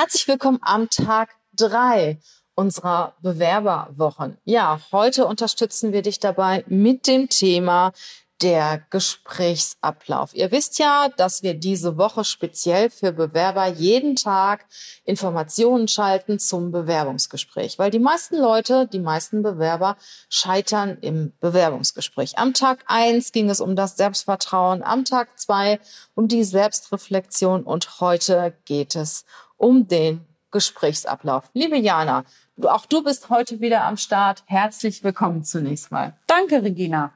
Herzlich willkommen am Tag drei unserer Bewerberwochen. Ja, heute unterstützen wir dich dabei mit dem Thema der Gesprächsablauf. Ihr wisst ja, dass wir diese Woche speziell für Bewerber jeden Tag Informationen schalten zum Bewerbungsgespräch, weil die meisten Leute, die meisten Bewerber scheitern im Bewerbungsgespräch. Am Tag eins ging es um das Selbstvertrauen, am Tag zwei um die Selbstreflexion und heute geht es um den Gesprächsablauf. Liebe Jana, auch du bist heute wieder am Start. Herzlich willkommen zunächst mal. Danke, Regina.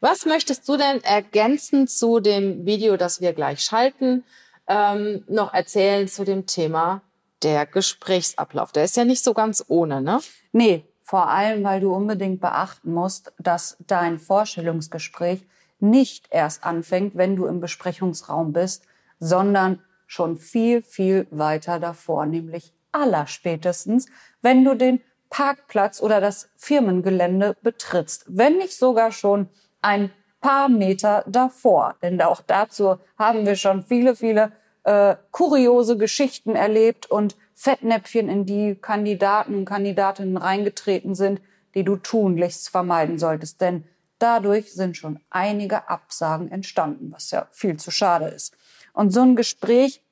Was möchtest du denn ergänzend zu dem Video, das wir gleich schalten, ähm, noch erzählen zu dem Thema der Gesprächsablauf? Der ist ja nicht so ganz ohne, ne? Nee, vor allem, weil du unbedingt beachten musst, dass dein Vorstellungsgespräch nicht erst anfängt, wenn du im Besprechungsraum bist, sondern schon viel, viel weiter davor, nämlich allerspätestens, wenn du den Parkplatz oder das Firmengelände betrittst, wenn nicht sogar schon ein paar Meter davor. Denn auch dazu haben wir schon viele, viele äh, kuriose Geschichten erlebt und Fettnäpfchen, in die Kandidaten und Kandidatinnen reingetreten sind, die du tunlichst vermeiden solltest. Denn dadurch sind schon einige Absagen entstanden, was ja viel zu schade ist. Und so ein Gespräch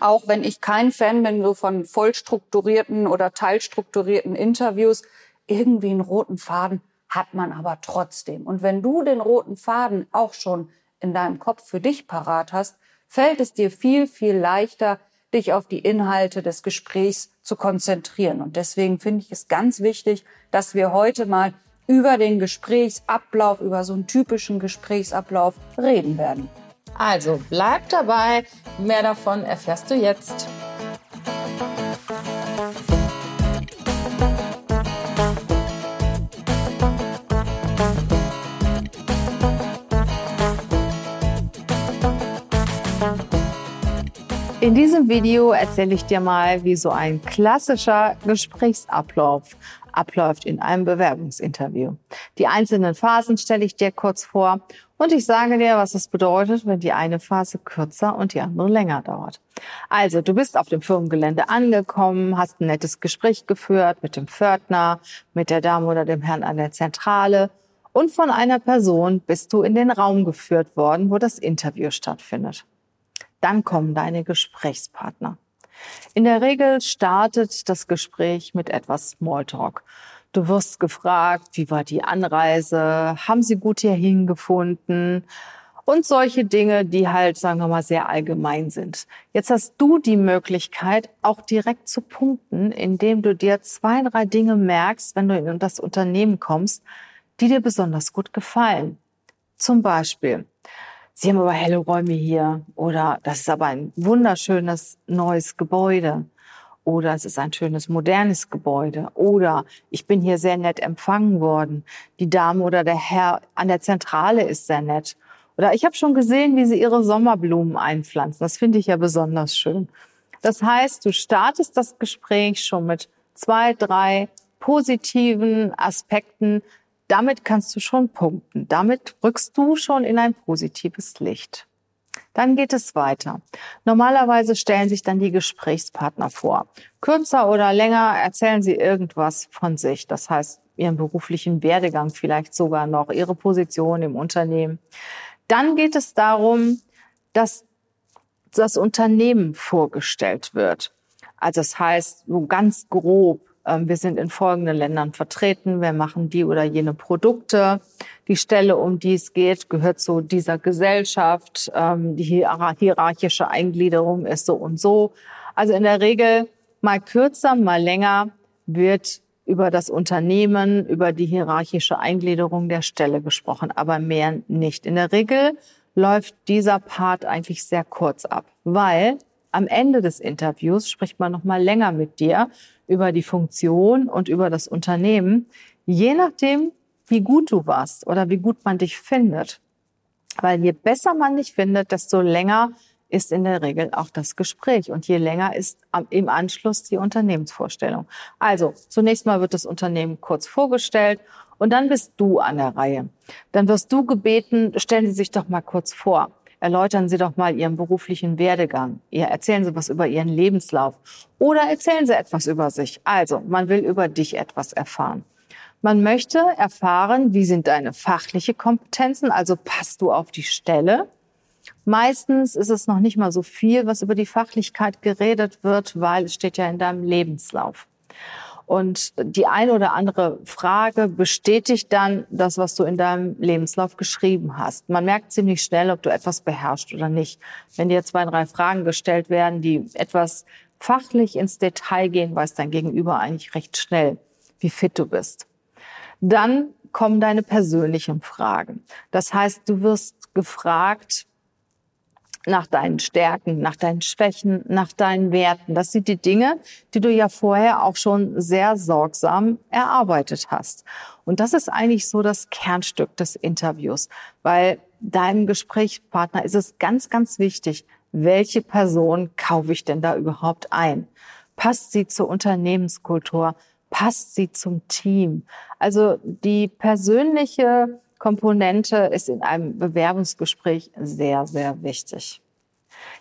auch wenn ich kein Fan bin so von vollstrukturierten oder teilstrukturierten Interviews, irgendwie einen roten Faden hat man aber trotzdem. Und wenn du den roten Faden auch schon in deinem Kopf für dich parat hast, fällt es dir viel, viel leichter, dich auf die Inhalte des Gesprächs zu konzentrieren. Und deswegen finde ich es ganz wichtig, dass wir heute mal über den Gesprächsablauf, über so einen typischen Gesprächsablauf reden werden. Also bleib dabei, mehr davon erfährst du jetzt. In diesem Video erzähle ich dir mal, wie so ein klassischer Gesprächsablauf abläuft in einem Bewerbungsinterview. Die einzelnen Phasen stelle ich dir kurz vor und ich sage dir, was es bedeutet, wenn die eine Phase kürzer und die andere länger dauert. Also, du bist auf dem Firmengelände angekommen, hast ein nettes Gespräch geführt mit dem Pförtner, mit der Dame oder dem Herrn an der Zentrale und von einer Person bist du in den Raum geführt worden, wo das Interview stattfindet. Dann kommen deine Gesprächspartner. In der Regel startet das Gespräch mit etwas Smalltalk. Du wirst gefragt, wie war die Anreise? Haben sie gut hierhin gefunden? Und solche Dinge, die halt, sagen wir mal, sehr allgemein sind. Jetzt hast du die Möglichkeit, auch direkt zu punkten, indem du dir zwei, drei Dinge merkst, wenn du in das Unternehmen kommst, die dir besonders gut gefallen. Zum Beispiel, Sie haben aber helle Räume hier oder das ist aber ein wunderschönes neues Gebäude oder es ist ein schönes modernes Gebäude oder ich bin hier sehr nett empfangen worden. Die Dame oder der Herr an der Zentrale ist sehr nett. Oder ich habe schon gesehen, wie sie ihre Sommerblumen einpflanzen. Das finde ich ja besonders schön. Das heißt, du startest das Gespräch schon mit zwei, drei positiven Aspekten, damit kannst du schon punkten. Damit rückst du schon in ein positives Licht. Dann geht es weiter. Normalerweise stellen sich dann die Gesprächspartner vor. Kürzer oder länger erzählen sie irgendwas von sich. Das heißt, ihren beruflichen Werdegang vielleicht sogar noch, ihre Position im Unternehmen. Dann geht es darum, dass das Unternehmen vorgestellt wird. Also das heißt, so ganz grob, wir sind in folgenden Ländern vertreten. Wir machen die oder jene Produkte. Die Stelle, um die es geht, gehört zu dieser Gesellschaft. Ähm, die hierarchische Eingliederung ist so und so. Also in der Regel mal kürzer, mal länger wird über das Unternehmen, über die hierarchische Eingliederung der Stelle gesprochen, aber mehr nicht. In der Regel läuft dieser Part eigentlich sehr kurz ab, weil am Ende des Interviews spricht man noch mal länger mit dir über die Funktion und über das Unternehmen, je nachdem, wie gut du warst oder wie gut man dich findet. Weil je besser man dich findet, desto länger ist in der Regel auch das Gespräch und je länger ist im Anschluss die Unternehmensvorstellung. Also zunächst mal wird das Unternehmen kurz vorgestellt und dann bist du an der Reihe. Dann wirst du gebeten, stellen Sie sich doch mal kurz vor. Erläutern Sie doch mal Ihren beruflichen Werdegang. Erzählen Sie was über Ihren Lebenslauf oder erzählen Sie etwas über sich. Also, man will über dich etwas erfahren. Man möchte erfahren, wie sind deine fachliche Kompetenzen, also passt du auf die Stelle. Meistens ist es noch nicht mal so viel, was über die Fachlichkeit geredet wird, weil es steht ja in deinem Lebenslauf. Und die eine oder andere Frage bestätigt dann das, was du in deinem Lebenslauf geschrieben hast. Man merkt ziemlich schnell, ob du etwas beherrschst oder nicht. Wenn dir zwei, drei Fragen gestellt werden, die etwas fachlich ins Detail gehen, weiß dein Gegenüber eigentlich recht schnell, wie fit du bist. Dann kommen deine persönlichen Fragen. Das heißt, du wirst gefragt, nach deinen Stärken, nach deinen Schwächen, nach deinen Werten. Das sind die Dinge, die du ja vorher auch schon sehr sorgsam erarbeitet hast. Und das ist eigentlich so das Kernstück des Interviews, weil deinem Gesprächspartner ist es ganz, ganz wichtig, welche Person kaufe ich denn da überhaupt ein? Passt sie zur Unternehmenskultur? Passt sie zum Team? Also die persönliche Komponente ist in einem Bewerbungsgespräch sehr, sehr wichtig.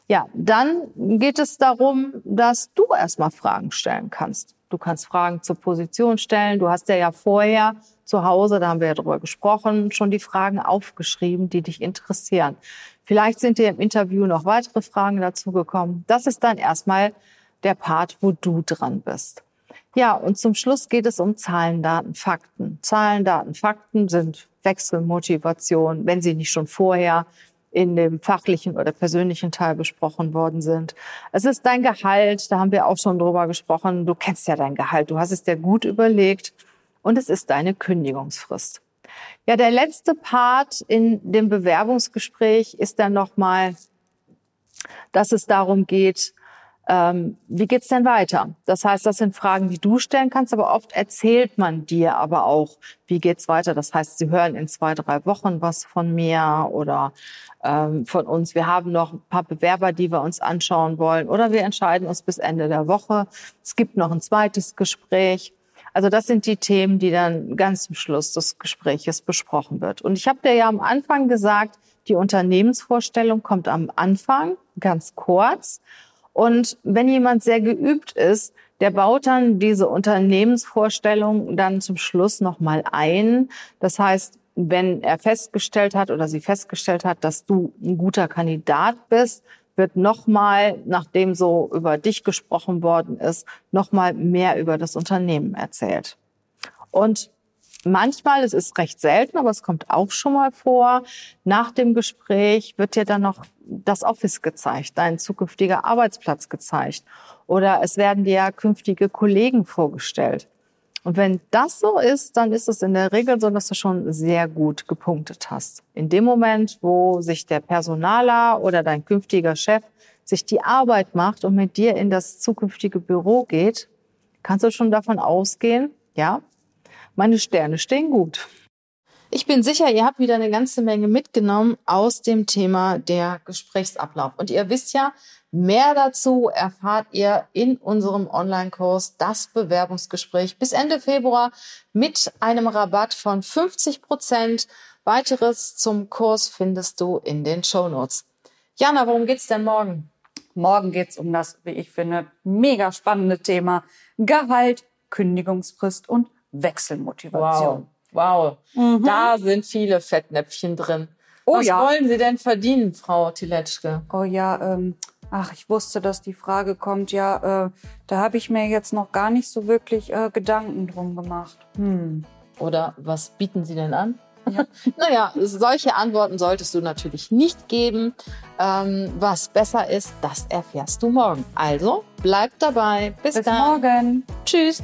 Ja, dann geht es darum, dass du erstmal Fragen stellen kannst. Du kannst Fragen zur Position stellen. Du hast ja ja vorher zu Hause, da haben wir ja drüber gesprochen, schon die Fragen aufgeschrieben, die dich interessieren. Vielleicht sind dir im Interview noch weitere Fragen dazugekommen. Das ist dann erstmal der Part, wo du dran bist. Ja, und zum Schluss geht es um Zahlen, Daten, Fakten. Zahlen, Daten, Fakten sind Wechselmotivation, wenn sie nicht schon vorher in dem fachlichen oder persönlichen Teil besprochen worden sind. Es ist dein Gehalt, da haben wir auch schon drüber gesprochen. Du kennst ja dein Gehalt, du hast es dir gut überlegt und es ist deine Kündigungsfrist. Ja, der letzte Part in dem Bewerbungsgespräch ist dann nochmal, dass es darum geht, ähm, wie geht's denn weiter? Das heißt, das sind Fragen, die du stellen kannst, aber oft erzählt man dir aber auch, wie geht's weiter. Das heißt, sie hören in zwei, drei Wochen was von mir oder ähm, von uns. Wir haben noch ein paar Bewerber, die wir uns anschauen wollen oder wir entscheiden uns bis Ende der Woche. Es gibt noch ein zweites Gespräch. Also das sind die Themen, die dann ganz zum Schluss des Gespräches besprochen wird. Und ich habe dir ja am Anfang gesagt, die Unternehmensvorstellung kommt am Anfang, ganz kurz. Und wenn jemand sehr geübt ist, der baut dann diese Unternehmensvorstellung dann zum Schluss nochmal ein. Das heißt, wenn er festgestellt hat oder sie festgestellt hat, dass du ein guter Kandidat bist, wird nochmal, nachdem so über dich gesprochen worden ist, nochmal mehr über das Unternehmen erzählt. Und manchmal, es ist recht selten, aber es kommt auch schon mal vor, nach dem Gespräch wird dir dann noch das Office gezeigt, dein zukünftiger Arbeitsplatz gezeigt oder es werden dir künftige Kollegen vorgestellt. Und wenn das so ist, dann ist es in der Regel so, dass du schon sehr gut gepunktet hast. In dem Moment, wo sich der Personaler oder dein künftiger Chef sich die Arbeit macht und mit dir in das zukünftige Büro geht, kannst du schon davon ausgehen, ja, meine Sterne stehen gut. Ich bin sicher, ihr habt wieder eine ganze Menge mitgenommen aus dem Thema der Gesprächsablauf. Und ihr wisst ja, mehr dazu erfahrt ihr in unserem Online-Kurs Das Bewerbungsgespräch bis Ende Februar mit einem Rabatt von 50 Prozent. Weiteres zum Kurs findest du in den Show Notes. Jana, worum geht's denn morgen? Morgen geht's um das, wie ich finde, mega spannende Thema Gehalt, Kündigungsfrist und Wechselmotivation. Wow. Wow, mhm. da sind viele Fettnäpfchen drin. Oh, Was ja. wollen Sie denn verdienen, Frau Tiletschke? Oh ja, ähm, ach, ich wusste, dass die Frage kommt. Ja, äh, da habe ich mir jetzt noch gar nicht so wirklich äh, Gedanken drum gemacht. Hm. Oder was bieten Sie denn an? Ja. naja, solche Antworten solltest du natürlich nicht geben. Ähm, was besser ist, das erfährst du morgen. Also bleib dabei. Bis, Bis dann. morgen. Tschüss.